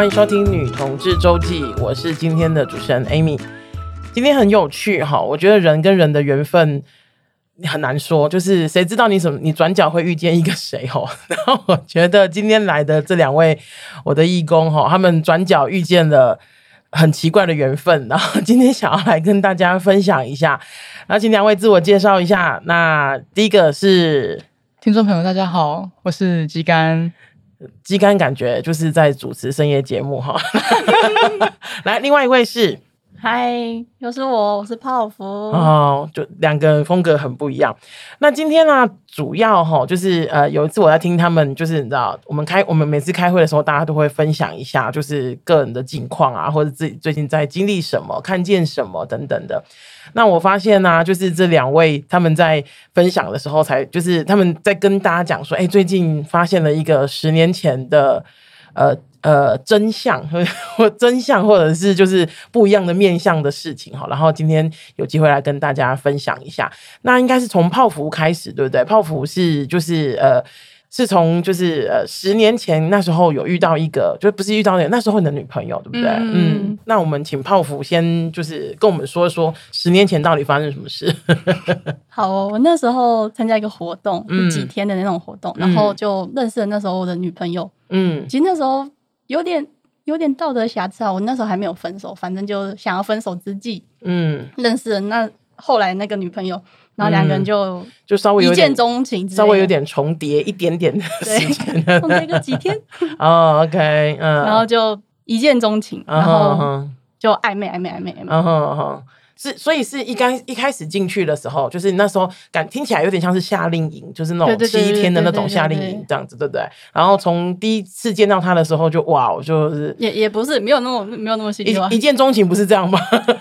欢迎收听《女同志周记》，我是今天的主持人 Amy。今天很有趣哈，我觉得人跟人的缘分很难说，就是谁知道你什么，你转角会遇见一个谁哈。然后我觉得今天来的这两位我的义工哈，他们转角遇见了很奇怪的缘分，然后今天想要来跟大家分享一下。那请两位自我介绍一下。那第一个是听众朋友，大家好，我是鸡肝。鸡肝感觉就是在主持深夜节目哈。来，另外一位是。嗨，又是我，我是泡芙哦，就两个人风格很不一样。那今天呢、主要哈，就是呃，有一次我在听他们，就是你知道，我们开我们每次开会的时候，大家都会分享一下，就是个人的近况啊，或者自己最近在经历什么、看见什么等等的。那我发现呢、就是这两位他们在分享的时候，才就是他们在跟大家讲说，哎，最近发现了一个十年前的呃。呃，真相 或或真相，或者是就是不一样的面向的事情哈。然后今天有机会来跟大家分享一下。那应该是从泡芙开始，对不对？泡芙是就是呃，是从就是呃十年前那时候有遇到一个，就不是遇到那那时候你的女朋友，对不对？嗯，嗯。那我们请泡芙先就是跟我们说一说十年前到底发生什么事。好哦，我那时候参加一个活动，嗯，几天的那种活动，然后就认识了那时候我的女朋友。嗯，其实那时候。有点有点道德瑕疵啊！我那时候还没有分手，反正就想要分手之际，嗯，认识了那后来那个女朋友，然后两个人就、嗯、就稍微一见钟情，稍微有点重叠一点点的时间，重叠个几天 哦，OK，嗯，然后就一见钟情，然后就暧昧暧昧暧昧暧昧，嗯哼哼。是，所以是一刚一开始进去的时候，就是那时候感听起来有点像是夏令营，就是那种七天的那种夏令营这样子，对不对？然后从第一次见到他的时候就哇，就是也也不是没有那么没有那么心一一见钟情不是这样吗？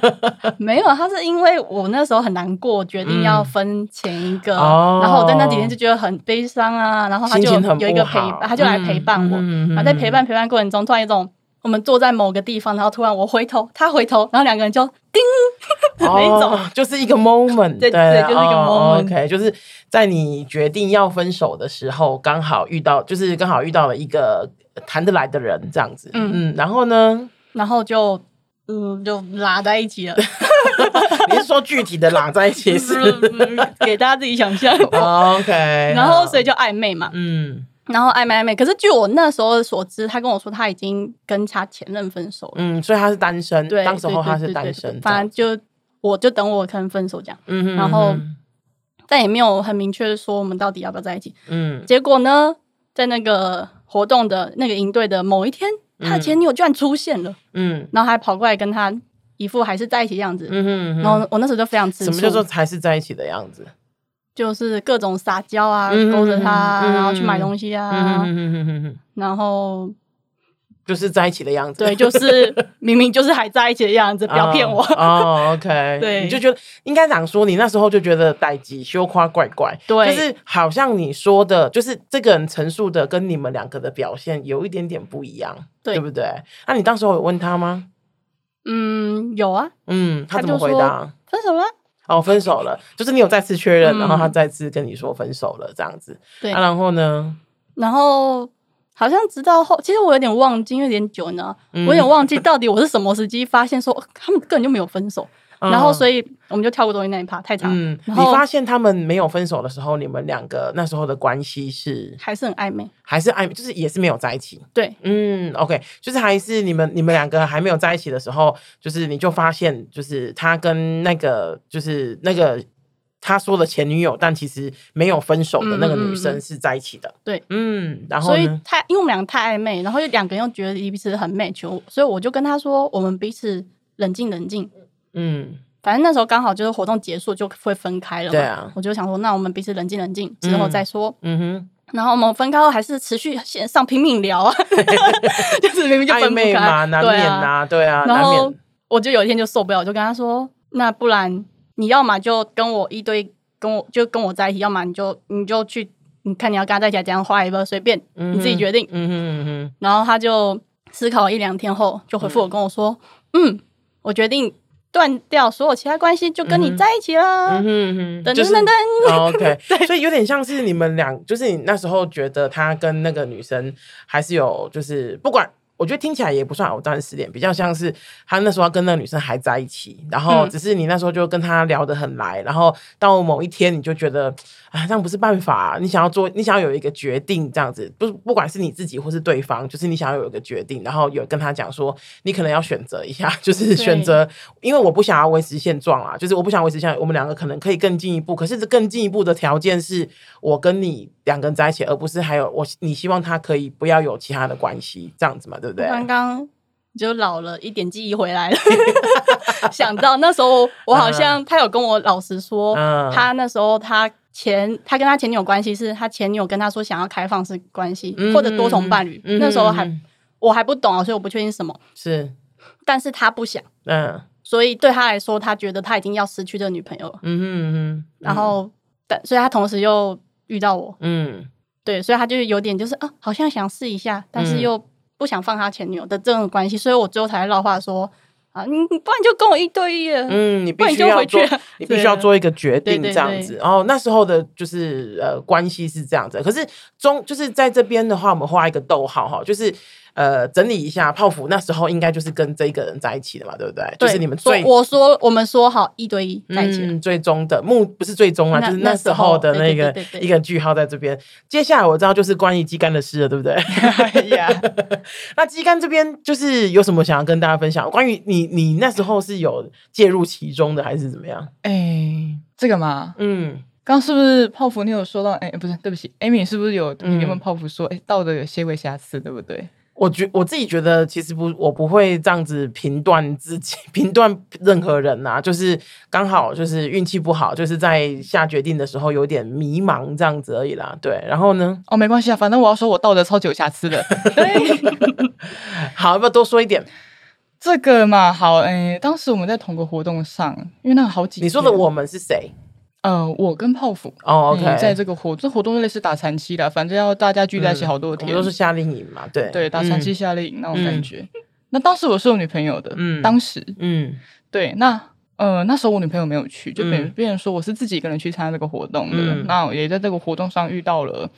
没有，他是因为我那时候很难过，决定要分前一个，嗯、然后我在那几天就觉得很悲伤啊，然后他就有一个陪伴，他就来陪伴我，嗯、然后在陪伴陪伴过程中，突然一种。我们坐在某个地方，然后突然我回头，他回头，然后两个人就叮，那一种、哦，就是一个 moment，对对，对，就是一个 okay, 就是在你决定要分手的时候，刚好遇到，就是刚好遇到了一个谈得来的人，这样子，嗯嗯，然后呢，然后就嗯就拉在一起了，你是说具体的拉在一起是？给大家自己想象、哦、，OK，然后所以就暧昧嘛，嗯。然后暧昧暧昧，可是据我那时候所知，他跟我说他已经跟他前任分手了。嗯，所以他是单身。对，当时候他是单身。反正就我就等我可能分手这样。嗯哼，然后但也没有很明确的说我们到底要不要在一起。嗯。结果呢，在那个活动的那个营队的某一天，他的前女友居然出现了。嗯。然后还跑过来跟他一副还是在一起的样子。嗯哼。然后我那时候就非常吃醋。什么叫做还是在一起的样子？就是各种撒娇啊，勾着他、啊，嗯、然后去买东西啊，嗯、然后就是在一起的样子。对，就是 明明就是还在一起的样子，不要骗我。哦，OK，对，你就觉得应该讲说，你那时候就觉得代志小可怪怪，对，就是好像你说的，就是这个人陈述的跟你们两个的表现有一点点不一样，对，对不对？那你当时有问他吗？嗯，有啊。嗯，他怎么回答？分手了。哦，分手了，就是你有再次确认，嗯、然后他再次跟你说分手了，这样子。对，啊、然后呢？然后好像直到后，其实我有点忘记，因为有点久呢，嗯、我有点忘记到底我是什么时机发现说他们根本就没有分手。然后，所以我们就跳过东西那一趴，太长。嗯，你发现他们没有分手的时候，你们两个那时候的关系是还是很暧昧，还是暧昧，就是也是没有在一起。对，嗯，OK，就是还是你们你们两个还没有在一起的时候，就是你就发现，就是他跟那个就是那个他说的前女友，但其实没有分手的那个女生是在一起的。对，嗯，然后所以太因为我们两个太暧昧，然后又两个人又觉得彼此很 match，所以我就跟他说，我们彼此冷静冷静。嗯，反正那时候刚好就是活动结束就会分开了嘛。对啊，我就想说，那我们彼此冷静冷静之后再说。嗯哼，然后我们分开后还是持续线上拼命聊啊，就是明明就分不开嘛，难免呐，对啊。然后我就有一天就受不了，我就跟他说，那不然你要么就跟我一堆，跟我就跟我在一起，要么你就你就去，你看你要跟他在一起怎样花一个随便，你自己决定。嗯哼嗯哼。然后他就思考一两天后就回复我跟我说，嗯，我决定。断掉所有其他关系，就跟你在一起了。嗯哼，噔噔噔噔。OK，对，所以有点像是你们俩，就是你那时候觉得他跟那个女生还是有，就是不管我觉得听起来也不算藕断丝连，比较像是他那时候跟那个女生还在一起，然后只是你那时候就跟他聊得很来，然后到某一天你就觉得啊，这样不是办法，你想要做，你想要有一个决定，这样子。不不管是你自己或是对方，就是你想要有一个决定，然后有跟他讲说，你可能要选择一下，就是选择，因为我不想要维持现状啊，就是我不想维持现状，我们两个可能可以更进一步，可是这更进一步的条件是我跟你两个人在一起，而不是还有我，你希望他可以不要有其他的关系，这样子嘛，对不对？刚刚就老了一点记忆回来了，想到那时候我好像他有跟我老实说，嗯、他那时候他前他跟他前女友关系是他前女友跟他说想要开放式关系、嗯、或者多重伴侣，嗯、那时候还、嗯、我还不懂啊，所以我不确定什么是，但是他不想，嗯，所以对他来说，他觉得他已经要失去这个女朋友了，嗯哼嗯哼，然后但所以他同时又遇到我，嗯，对，所以他就有点就是啊，好像想试一下，但是又。不想放他前女友的这种关系，所以我最后才绕话说啊，你不然就跟我一对一了。嗯，你必须要做，你必须要做一个决定，这样子。然后那时候的就是呃关系是这样子，可是中就是在这边的话，我们画一个逗号哈，就是。呃，整理一下，泡芙那时候应该就是跟这个人在一起的嘛，对不对？对，就是你们最我说我们说好一对一在一起，嗯，最终的目不是最终啊，就是那时候的那个一个句号在这边。接下来我知道就是关于鸡肝的事了，对不对？那鸡肝这边就是有什么想要跟大家分享？关于你，你那时候是有介入其中的，还是怎么样？哎、欸，这个嘛，嗯，刚是不是泡芙？你有说到，哎、欸，不是，对不起，Amy 是不是有你问泡芙说，哎、欸，道德有些微瑕疵，对不对？我觉我自己觉得，其实不，我不会这样子评断自己，评断任何人呐、啊。就是刚好就是运气不好，就是在下决定的时候有点迷茫这样子而已啦。对，然后呢？哦，没关系啊，反正我要说我道德超级有瑕疵的。好，要不要多说一点？这个嘛，好，哎，当时我们在同个活动上，因为那个好几，你说的我们是谁？呃，我跟泡芙哦，OK，在这个活这活动类似打残期的，反正要大家聚在一起好多天，都是夏令营嘛，对对，打残期夏令营那种感觉。那当时我是有女朋友的，嗯，当时，嗯，对，那呃那时候我女朋友没有去，就别别人说我是自己一个人去参加这个活动的，那我也在这个活动上遇到了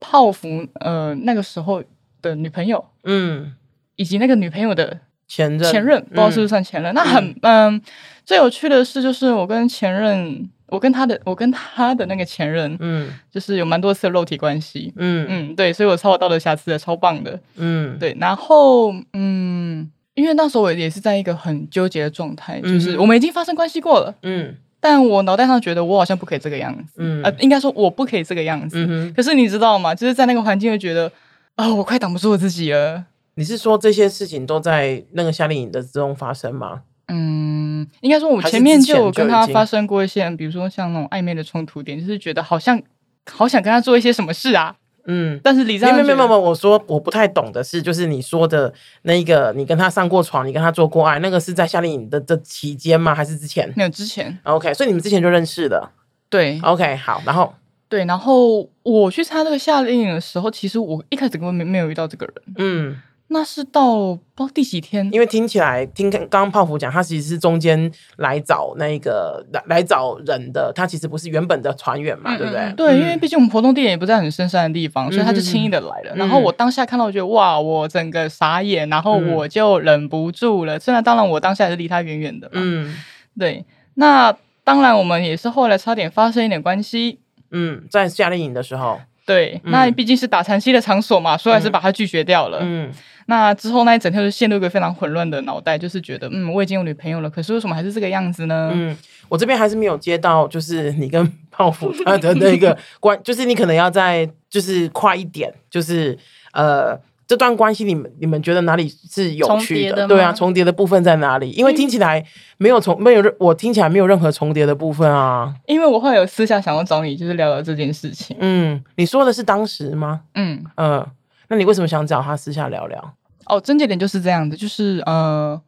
泡芙，呃那个时候的女朋友，嗯，以及那个女朋友的前任，前任不知道是不是算前任。那很嗯，最有趣的是就是我跟前任。我跟他的，我跟他的那个前任，嗯，就是有蛮多次的肉体关系，嗯嗯，对，所以我超有道德瑕疵的，超棒的，嗯，对，然后嗯，因为那时候我也是在一个很纠结的状态，就是我们已经发生关系过了，嗯，但我脑袋上觉得我好像不可以这个样子，嗯，呃，应该说我不可以这个样子，嗯，可是你知道吗？就是在那个环境会觉得，啊，我快挡不住我自己了。你是说这些事情都在那个夏令营的之中发生吗？嗯，应该说，我前面就有跟他发生过一些，比如说像那种暧昧的冲突点，就是觉得好像好想跟他做一些什么事啊。嗯，但是李章，没有没有没有，我说我不太懂的是，就是你说的那一个，你跟他上过床，你跟他做过爱，那个是在夏令营的的期间吗？还是之前？没有之前。OK，所以你们之前就认识的。对。OK，好，然后对，然后我去参加这个夏令营的时候，其实我一开始根本没没有遇到这个人。嗯。那是到不知道第几天，因为听起来听刚刚泡芙讲，他其实是中间来找那个来来找人的，他其实不是原本的船员嘛，嗯、对不对？对，嗯、因为毕竟我们活动地点也不在很深山的地方，所以他就轻易的来了。嗯、然后我当下看到，我觉得哇，我整个傻眼，然后我就忍不住了。嗯、虽然当然我当下也是离他远远的嘛，嗯，对。那当然我们也是后来差点发生一点关系，嗯，在夏令营的时候。对，那毕竟是打残期的场所嘛，所以还是把他拒绝掉了。嗯，那之后那一整天就陷入一个非常混乱的脑袋，就是觉得，嗯，我已经有女朋友了，可是为什么还是这个样子呢？嗯，我这边还是没有接到，就是你跟泡芙他的那个关，就是你可能要再就是快一点，就是呃。这段关系，你们你们觉得哪里是有趣的？对啊，重叠的部分在哪里？因为听起来没有重没有任，我听起来没有任何重叠的部分啊。因为我会有私下想要找你，就是聊聊这件事情。嗯，你说的是当时吗？嗯嗯、呃，那你为什么想找他私下聊聊？哦，症结点就是这样的，就是呃，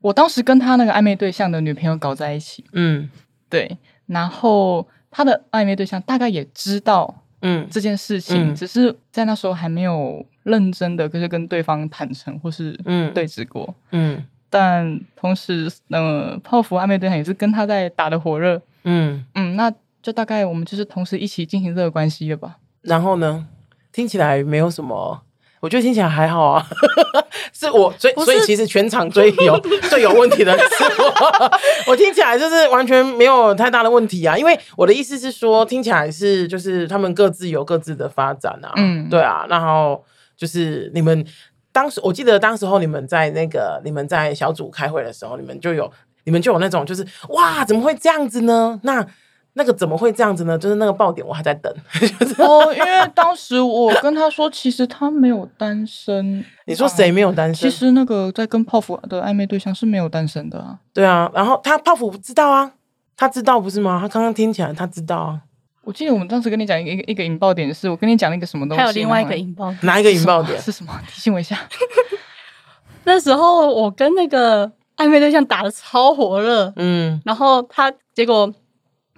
我当时跟他那个暧昧对象的女朋友搞在一起。嗯，对，然后他的暧昧对象大概也知道。嗯，这件事情只是在那时候还没有认真的，就是跟对方坦诚或是嗯。对峙过，嗯，但同时，呃，泡芙暧昧对象也是跟他在打的火热，嗯。嗯，那就大概我们就是同时一起进行这个关系了吧。然后呢，听起来没有什么，我觉得听起来还好啊，是我，所以所以其实全场最有 最有问题的是我。我听起来就是完全没有太大的问题啊，因为我的意思是说，听起来是就是他们各自有各自的发展啊，嗯，对啊，然后就是你们当时我记得当时候你们在那个你们在小组开会的时候，你们就有你们就有那种就是哇，怎么会这样子呢？那。那个怎么会这样子呢？就是那个爆点，我还在等。哦，因为当时我跟他说，其实他没有单身。你说谁没有单身？其实那个在跟泡芙的暧昧对象是没有单身的啊。对啊，然后他泡芙不知道啊，他知道不是吗？他刚刚听起来他知道啊。我记得我们当时跟你讲一个一个引爆点是，我跟你讲了一个什么东西？还有另外一个引爆点，哪一个引爆点？是什么？提醒我一下。那时候我跟那个暧昧对象打的超火热，嗯，然后他结果。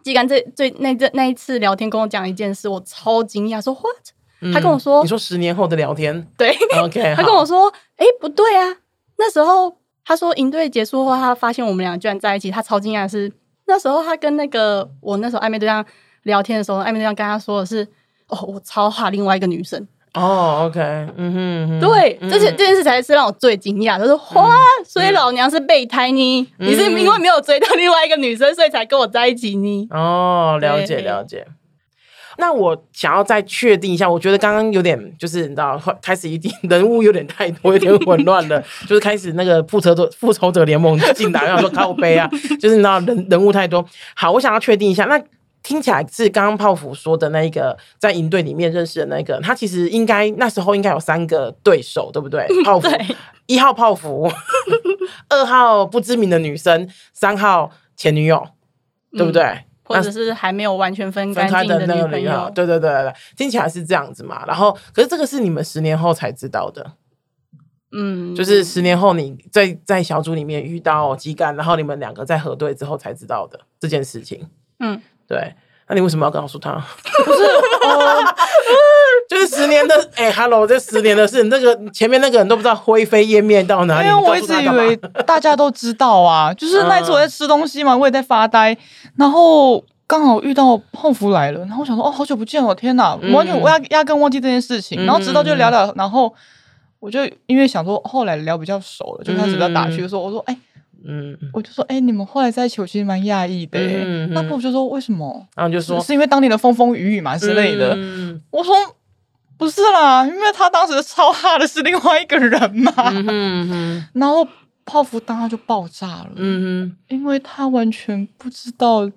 既然这最那这那一次聊天跟我讲一件事，我超惊讶，说 what？、嗯、他跟我说，你说十年后的聊天，对，OK，他跟我说，哎、欸，不对啊，那时候他说营队结束后，他发现我们俩居然在一起，他超惊讶的是，那时候他跟那个我那时候暧昧对象聊天的时候，暧昧对象跟他说的是，哦，我超怕另外一个女生。哦、oh，OK，嗯哼，对，这件这件事才是让我最惊讶。他说：“哇，所以老娘是备胎呢？嗯、你是因为没有追到另外一个女生，所以才跟我在一起呢？”哦，了解了解。那我想要再确定一下，我觉得刚刚有点就是你知道，开始一点人物有点太多，有点混乱了，就是开始那个复仇者复仇者联盟进来，然后说靠背啊，就是你知道人人物太多。好，我想要确定一下那。听起来是刚刚泡芙说的那一个在营队里面认识的那个，他其实应该那时候应该有三个对手，对不对？泡芙一号泡芙，二号不知名的女生，三号前女友，对不对？嗯、或者是还没有完全分开的那个女友，对对对对，听起来是这样子嘛。然后，可是这个是你们十年后才知道的，嗯，就是十年后你在在小组里面遇到基干，然后你们两个在核对之后才知道的这件事情，嗯。对，那你为什么要告诉他？不是，呃、就是十年的，哎、欸、，Hello，这十年的事，那个前面那个人都不知道灰飞烟灭到哪里。因为我一直以为大家都知道啊，就是那一次我在吃东西嘛，我也在发呆，然后刚好遇到泡芙来了，然后我想说，哦，好久不见哦，天哪，完全我压压根忘记这件事情，然后直到就聊聊，然后我就因为想说后来聊比较熟了，就开始比较打趣的时候，我说，哎。嗯，我就说，哎、欸，你们后来在一起，我其实蛮讶异的。嗯，那不就说为什么？然后就说是，因为当年的风风雨雨嘛之类的。嗯，我说不是啦，因为他当时超哈的是另外一个人嘛。然后泡芙当下就爆炸了。嗯哼，因为他完全不知道。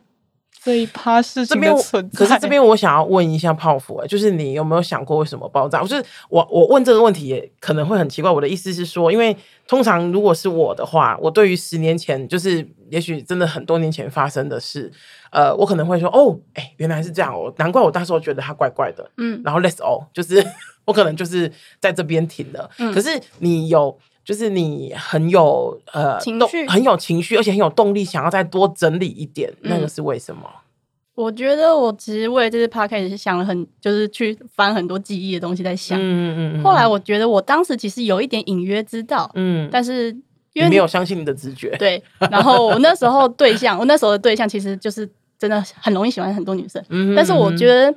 这一趴事情的存在，可是这边我想要问一下泡芙，哎，就是你有没有想过为什么爆炸？我就是我我问这个问题也可能会很奇怪。我的意思是说，因为通常如果是我的话，我对于十年前就是也许真的很多年前发生的事，呃，我可能会说哦，哎，原来是这样哦，难怪我当时候觉得他怪怪的，嗯，然后 let's all 就是 我可能就是在这边停了。嗯，可是你有，就是你很有呃情绪，很有情绪，而且很有动力，想要再多整理一点，嗯，那个是为什么？我觉得我其实为了这次 podcast 是想了很，就是去翻很多记忆的东西在想。嗯嗯嗯。后来我觉得我当时其实有一点隐约知道，嗯，但是因为你没有相信你的直觉。对。然后我那时候对象，我那时候的对象其实就是真的很容易喜欢很多女生。嗯。但是我觉得。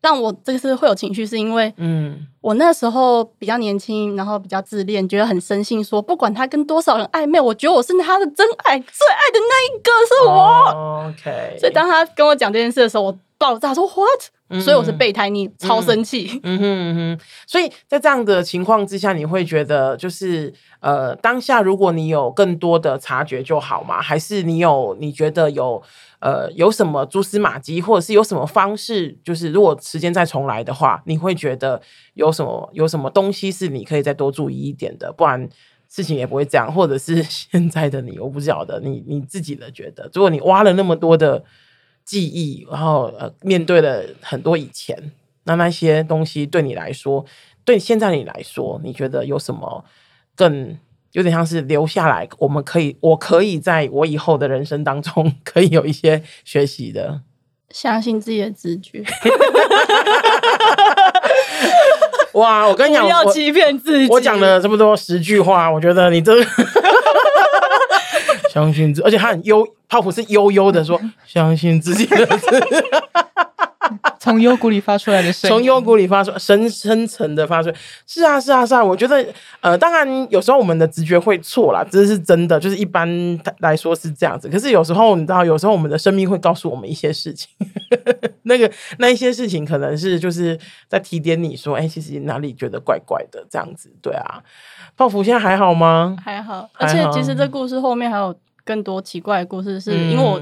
但我这个是会有情绪，是因为，嗯，我那时候比较年轻，然后比较自恋，觉得很深信说，不管他跟多少人暧昧，我觉得我是他的真爱，最爱的那一个是我。Oh, OK。所以当他跟我讲这件事的时候，我爆炸说 What？嗯，所以我是备胎，你超生气。嗯哼嗯哼。所以在这样的情况之下，你会觉得就是呃，当下如果你有更多的察觉就好嘛？还是你有你觉得有？呃，有什么蛛丝马迹，或者是有什么方式？就是如果时间再重来的话，你会觉得有什么有什么东西是你可以再多注意一点的，不然事情也不会这样。或者是 现在的你，我不晓得你你自己的觉得，如果你挖了那么多的记忆，然后呃面对了很多以前，那那些东西对你来说，对现在你来说，你觉得有什么更？有点像是留下来，我们可以，我可以在我以后的人生当中，可以有一些学习的，相信自己的直觉。哇，我跟你讲，不要欺骗自己。我讲了这么多十句话，我觉得你这相信自，而且他很悠，泡芙是悠悠的说，相信自己的。从幽谷里发出来的声音，从幽谷里发出深深层的发出，是啊是啊是啊，我觉得呃，当然有时候我们的直觉会错啦，这是真的，就是一般来说是这样子。可是有时候你知道，有时候我们的生命会告诉我们一些事情，那个那一些事情可能是就是在提点你说，哎、欸，其实哪里觉得怪怪的这样子，对啊。泡芙现在还好吗？还好，而且其实这故事后面还有更多奇怪的故事，是因为我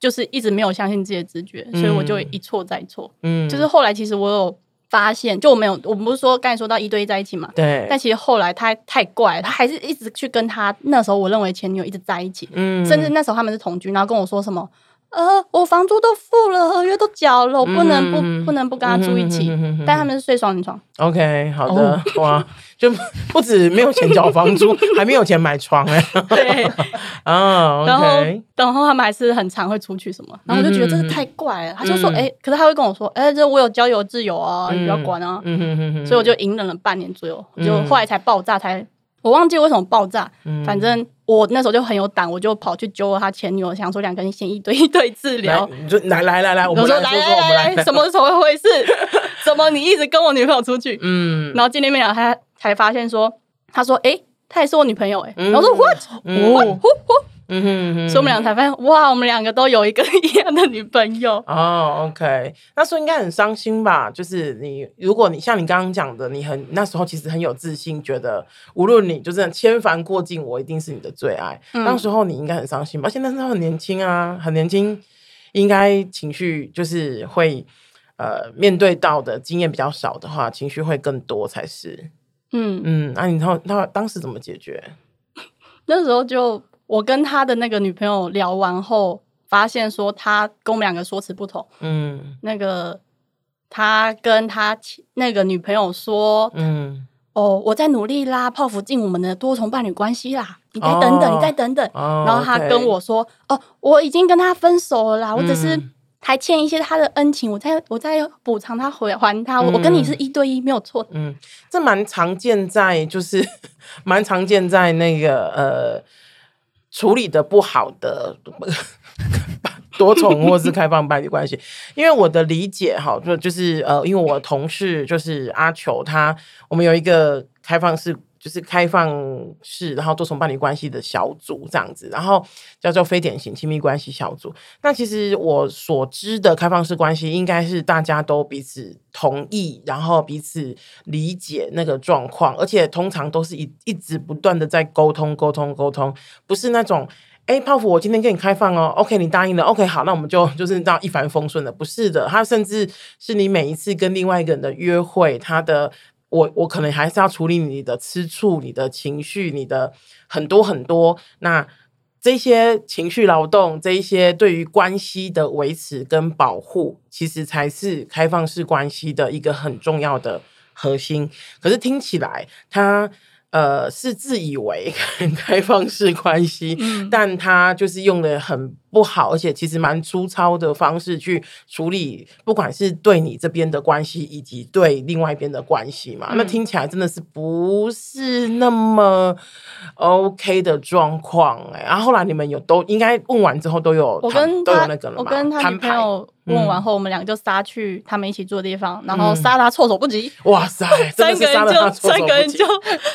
就是一直没有相信自己的直觉，嗯、所以我就一错再错。嗯，就是后来其实我有发现，就我没有，我们不是说刚才说到一对一在一起嘛？对。但其实后来他太怪了，他还是一直去跟他那时候我认为前女友一直在一起，嗯，甚至那时候他们是同居，然后跟我说什么。呃，我房租都付了，合约都缴了，我不能不、嗯、不能不跟他住一起。嗯、但他们是睡双人床。OK，好的，哦、哇，就不止没有钱缴房租，还没有钱买床哎。对 啊，然后然后他们还是很常会出去什么，然后我就觉得这个太怪了。嗯、他就说，哎、欸，可是他会跟我说，哎、欸，这我有交友自由啊，嗯、你不要管啊。嗯哼哼哼，所以我就隐忍了半年左右，就后来才爆炸才。我忘记为什么爆炸，嗯、反正我那时候就很有胆，我就跑去揪了他前女友，想说两个人先一对一对治疗。你就来来来来，我们说来来来，什么怎么回事？怎么你一直跟我女朋友出去？嗯，然后今天没讲，他才发现说，他说，哎、欸，他也是我女朋友、欸，哎、嗯，然后说 what？what？呼呼。嗯哼嗯哼，所以我们俩才发现，哇，我们两个都有一个一样的女朋友。哦，OK，那时候应该很伤心吧？就是你，如果你像你刚刚讲的，你很那时候其实很有自信，觉得无论你就是千帆过尽，我一定是你的最爱。那、嗯、时候你应该很伤心吧？现在那时候很年轻啊，很年轻，应该情绪就是会呃面对到的经验比较少的话，情绪会更多才是。嗯嗯，那、啊、你后那当时怎么解决？那时候就。我跟他的那个女朋友聊完后，发现说他跟我们两个说辞不同。嗯，那个他跟他那个女朋友说，嗯，哦，我在努力拉泡芙进我们的多重伴侣关系啦，你再等等，哦、你再等等。哦、然后他跟我说，哦，哦，我已经跟他分手了啦，嗯、我只是还欠一些他的恩情，我在我在补偿他回还他。我跟你是一对一，没有错。嗯，这蛮常见在就是 蛮常见在那个呃。处理的不好的 多重或是开放伴侣关系，因为我的理解哈，就就是呃，因为我同事就是阿球，他我们有一个开放式。就是开放式，然后多重伴侣关系的小组这样子，然后叫做非典型亲密关系小组。那其实我所知的开放式关系，应该是大家都彼此同意，然后彼此理解那个状况，而且通常都是一一直不断的在沟通、沟通、沟通，不是那种哎，泡芙，我今天跟你开放哦，OK，你答应了，OK，好，那我们就就是这样一帆风顺的，不是的，他甚至是你每一次跟另外一个人的约会，他的。我我可能还是要处理你的吃醋、你的情绪、你的很多很多。那这些情绪劳动，这一些对于关系的维持跟保护，其实才是开放式关系的一个很重要的核心。可是听起来，他。呃，是自以为很 开放式关系，嗯、但他就是用的很不好，而且其实蛮粗糙的方式去处理，不管是对你这边的关系，以及对另外一边的关系嘛，嗯、那听起来真的是不是那么 OK 的状况哎。然后后来你们有都应该问完之后都有，我跟都有那个了？我跟他女朋友问完后，我们两个就杀去他们一起住的地方，然后杀他措手不及。哇塞，三个人就 三个人就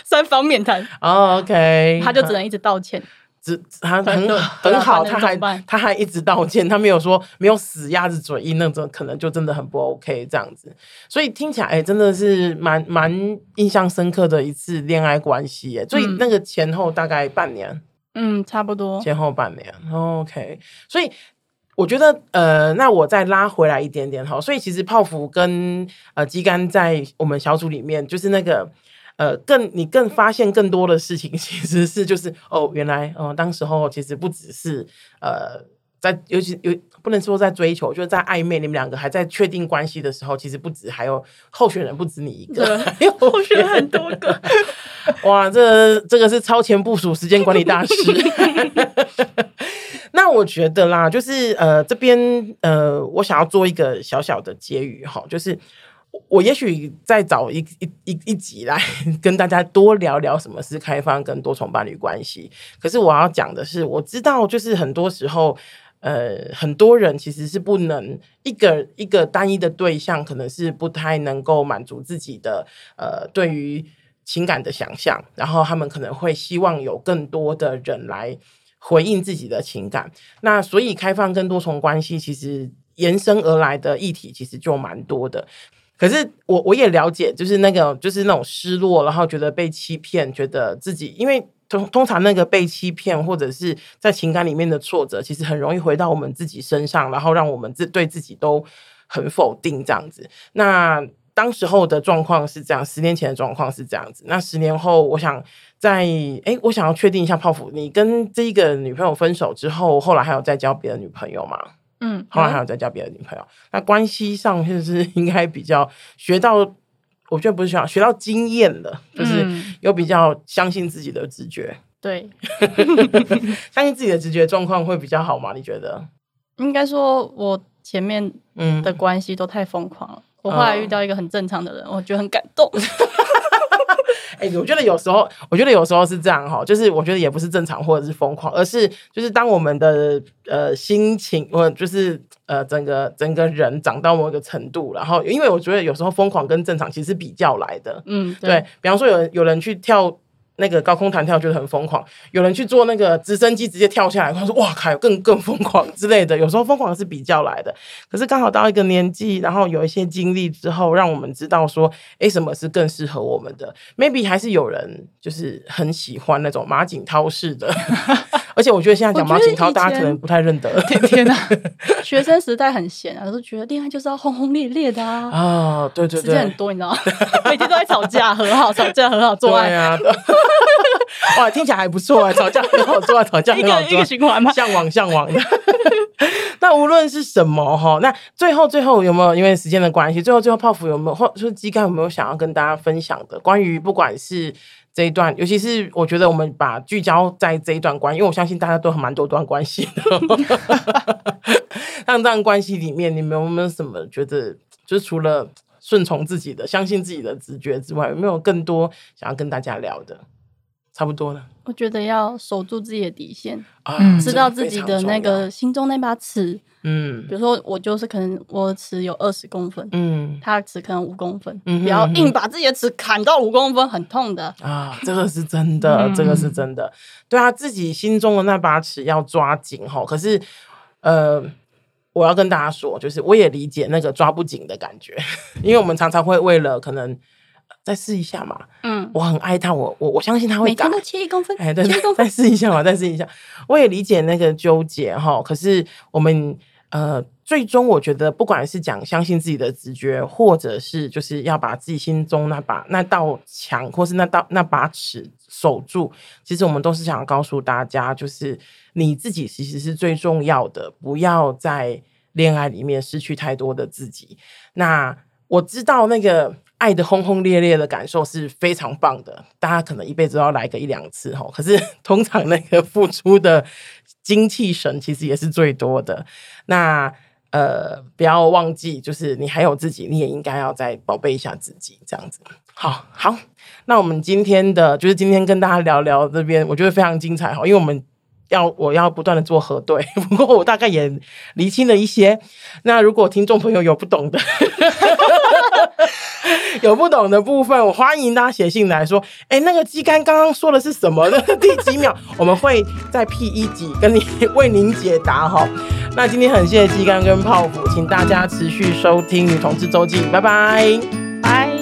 三。方面谈哦，OK，他就只能一直道歉，只他很很好，他还他还一直道歉，他没有说没有死鸭子嘴硬那种，可能就真的很不 OK 这样子，所以听起来真的是蛮蛮印象深刻的一次恋爱关系哎，所以那个前后大概半年，嗯，差不多。前后半年，OK，所以我觉得呃，那我再拉回来一点点哈，所以其实泡芙跟呃鸡肝在我们小组里面就是那个。呃，更你更发现更多的事情，其实是就是哦，原来哦，当时候其实不只是呃，在尤其有不能说在追求，就是在暧昧，你们两个还在确定关系的时候，其实不止还有候选人，不止你一个，还有候选人很多个。哇，这这个是超前部署时间管理大师。那我觉得啦，就是呃，这边呃，我想要做一个小小的结语哈，就是。我也许再找一一一一集来 跟大家多聊聊什么是开放跟多重伴侣关系。可是我要讲的是，我知道就是很多时候，呃，很多人其实是不能一个一个单一的对象，可能是不太能够满足自己的呃对于情感的想象，然后他们可能会希望有更多的人来回应自己的情感。那所以开放跟多重关系，其实延伸而来的议题其实就蛮多的。可是我我也了解，就是那个就是那种失落，然后觉得被欺骗，觉得自己因为。通通常那个被欺骗或者是在情感里面的挫折，其实很容易回到我们自己身上，然后让我们自对自己都很否定这样子。那当时候的状况是这样，十年前的状况是这样子。那十年后，我想在哎，我想要确定一下，泡芙，你跟这一个女朋友分手之后，后来还有再交别的女朋友吗？嗯，后来还有再交别的女朋友。那关系上就是应该比较学到。我觉得不是学到学到经验了，就是有比较相信自己的直觉。对 相信自己的直觉状况会比较好吗？你觉得？应该说，我前面嗯的关系都太疯狂了。嗯、我后来遇到一个很正常的人，嗯、我觉得很感动。哎、欸，我觉得有时候，我觉得有时候是这样哈，就是我觉得也不是正常或者是疯狂，而是就是当我们的呃心情，或就是呃整个整个人长到某一个程度，然后因为我觉得有时候疯狂跟正常其实是比较来的，嗯，对，对，比方说有人有人去跳。那个高空弹跳觉得很疯狂，有人去做那个直升机直接跳下来，他说哇，还有更更疯狂之类的。有时候疯狂是比较来的，可是刚好到一个年纪，然后有一些经历之后，让我们知道说，哎，什么是更适合我们的？Maybe 还是有人就是很喜欢那种马景涛式的，而且我觉得现在讲马景涛，大家可能不太认得。天哪，学生时代很闲啊，都觉得恋爱就是要轰轰烈烈的啊。啊，对对对，时间很多，你知道吗？每天都在吵架很好，吵架很好，做爱啊。哇，听起来还不错啊！吵架很好做啊，吵架很好做，一个循环吗？向往向往的。那无论是什么哈，那最后最后有没有因为时间的关系，最后最后泡芙有没有或者说鸡肝有没有想要跟大家分享的关于不管是这一段，尤其是我觉得我们把聚焦在这一段关系，因为我相信大家都很蛮多段关系的。那这段关系里面，你们有没有什么觉得，就是除了顺从自己的、相信自己的直觉之外，有没有更多想要跟大家聊的？差不多了。我觉得要守住自己的底线，嗯，知道自己的那个心中那把尺，嗯，比如说我就是可能我的尺有二十公分，嗯，他的尺可能五公分，嗯，不要硬把自己的尺砍到五公分，很痛的啊，这个是真的，这个是真的，对啊，自己心中的那把尺要抓紧哈。可是，呃，我要跟大家说，就是我也理解那个抓不紧的感觉，因为我们常常会为了可能。再试一下嘛，嗯，我很爱他，我我我相信他会改。每天都切一公分，哎，对，对，再试一下嘛，再试一下。我也理解那个纠结哈，可是我们呃，最终我觉得，不管是讲相信自己的直觉，或者是就是要把自己心中那把那道墙，或是那道那把尺守住，其实我们都是想要告诉大家，就是你自己其实是最重要的，不要在恋爱里面失去太多的自己。那我知道那个。爱的轰轰烈烈的感受是非常棒的，大家可能一辈子都要来个一两次哈。可是通常那个付出的精气神其实也是最多的。那呃，不要忘记，就是你还有自己，你也应该要再宝贝一下自己，这样子。好好，那我们今天的就是今天跟大家聊聊这边，我觉得非常精彩哈，因为我们。要我要不断的做核对，不过我大概也厘清了一些。那如果听众朋友有不懂的，有不懂的部分，我欢迎大家写信来说。哎，那个鸡肝刚刚说的是什么呢？第几秒？我们会在 P 一集跟你为您解答哈。那今天很谢谢鸡肝跟泡芙，请大家持续收听女同志周记，拜拜，拜。